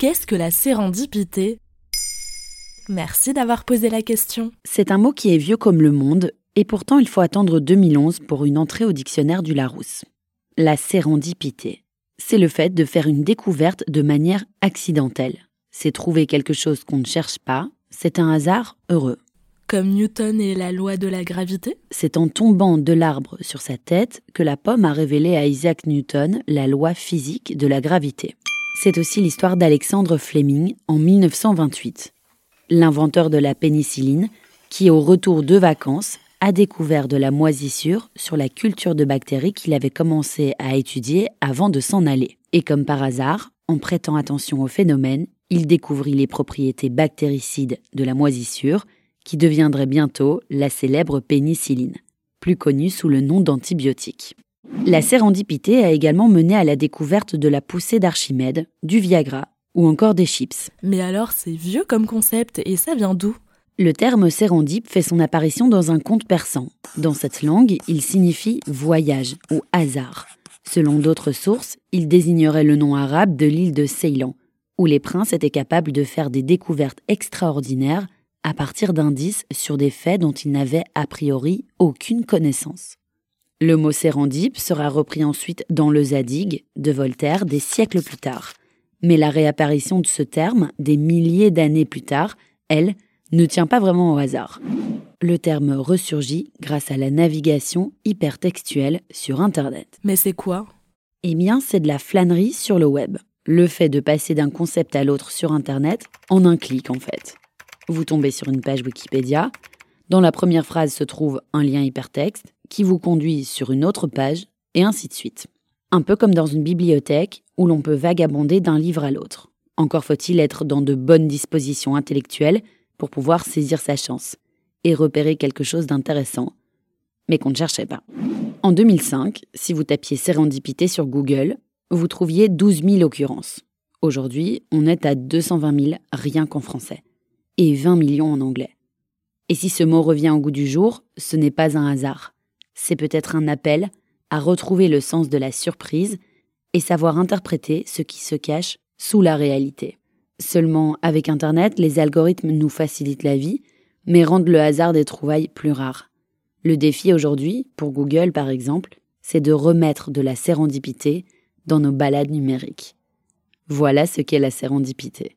Qu'est-ce que la sérendipité? Merci d'avoir posé la question. C'est un mot qui est vieux comme le monde, et pourtant il faut attendre 2011 pour une entrée au dictionnaire du Larousse. La sérendipité, c'est le fait de faire une découverte de manière accidentelle. C'est trouver quelque chose qu'on ne cherche pas, c'est un hasard heureux. Comme Newton et la loi de la gravité? C'est en tombant de l'arbre sur sa tête que la pomme a révélé à Isaac Newton la loi physique de la gravité. C'est aussi l'histoire d'Alexandre Fleming en 1928 l'inventeur de la pénicilline, qui, au retour de vacances, a découvert de la moisissure sur la culture de bactéries qu'il avait commencé à étudier avant de s'en aller. Et comme par hasard, en prêtant attention au phénomène, il découvrit les propriétés bactéricides de la moisissure, qui deviendrait bientôt la célèbre pénicilline, plus connue sous le nom d'antibiotique. La sérendipité a également mené à la découverte de la poussée d'Archimède, du Viagra ou encore des chips. Mais alors c'est vieux comme concept et ça vient d'où? Le terme sérendipe fait son apparition dans un conte persan. Dans cette langue, il signifie voyage ou hasard. Selon d'autres sources, il désignerait le nom arabe de l'île de Ceylan, où les princes étaient capables de faire des découvertes extraordinaires à partir d'indices sur des faits dont ils n'avaient a priori aucune connaissance. Le mot sérendipe sera repris ensuite dans le Zadig de Voltaire des siècles plus tard. Mais la réapparition de ce terme, des milliers d'années plus tard, elle, ne tient pas vraiment au hasard. Le terme ressurgit grâce à la navigation hypertextuelle sur Internet. Mais c'est quoi? Eh bien, c'est de la flânerie sur le web. Le fait de passer d'un concept à l'autre sur Internet en un clic en fait. Vous tombez sur une page Wikipédia. Dans la première phrase se trouve un lien hypertexte qui vous conduit sur une autre page et ainsi de suite. Un peu comme dans une bibliothèque où l'on peut vagabonder d'un livre à l'autre. Encore faut-il être dans de bonnes dispositions intellectuelles pour pouvoir saisir sa chance et repérer quelque chose d'intéressant, mais qu'on ne cherchait pas. En 2005, si vous tapiez sérendipité sur Google, vous trouviez 12 000 occurrences. Aujourd'hui, on est à 220 000 rien qu'en français, et 20 millions en anglais. Et si ce mot revient au goût du jour, ce n'est pas un hasard. C'est peut-être un appel à retrouver le sens de la surprise et savoir interpréter ce qui se cache sous la réalité. Seulement, avec Internet, les algorithmes nous facilitent la vie, mais rendent le hasard des trouvailles plus rares. Le défi aujourd'hui, pour Google par exemple, c'est de remettre de la sérendipité dans nos balades numériques. Voilà ce qu'est la sérendipité.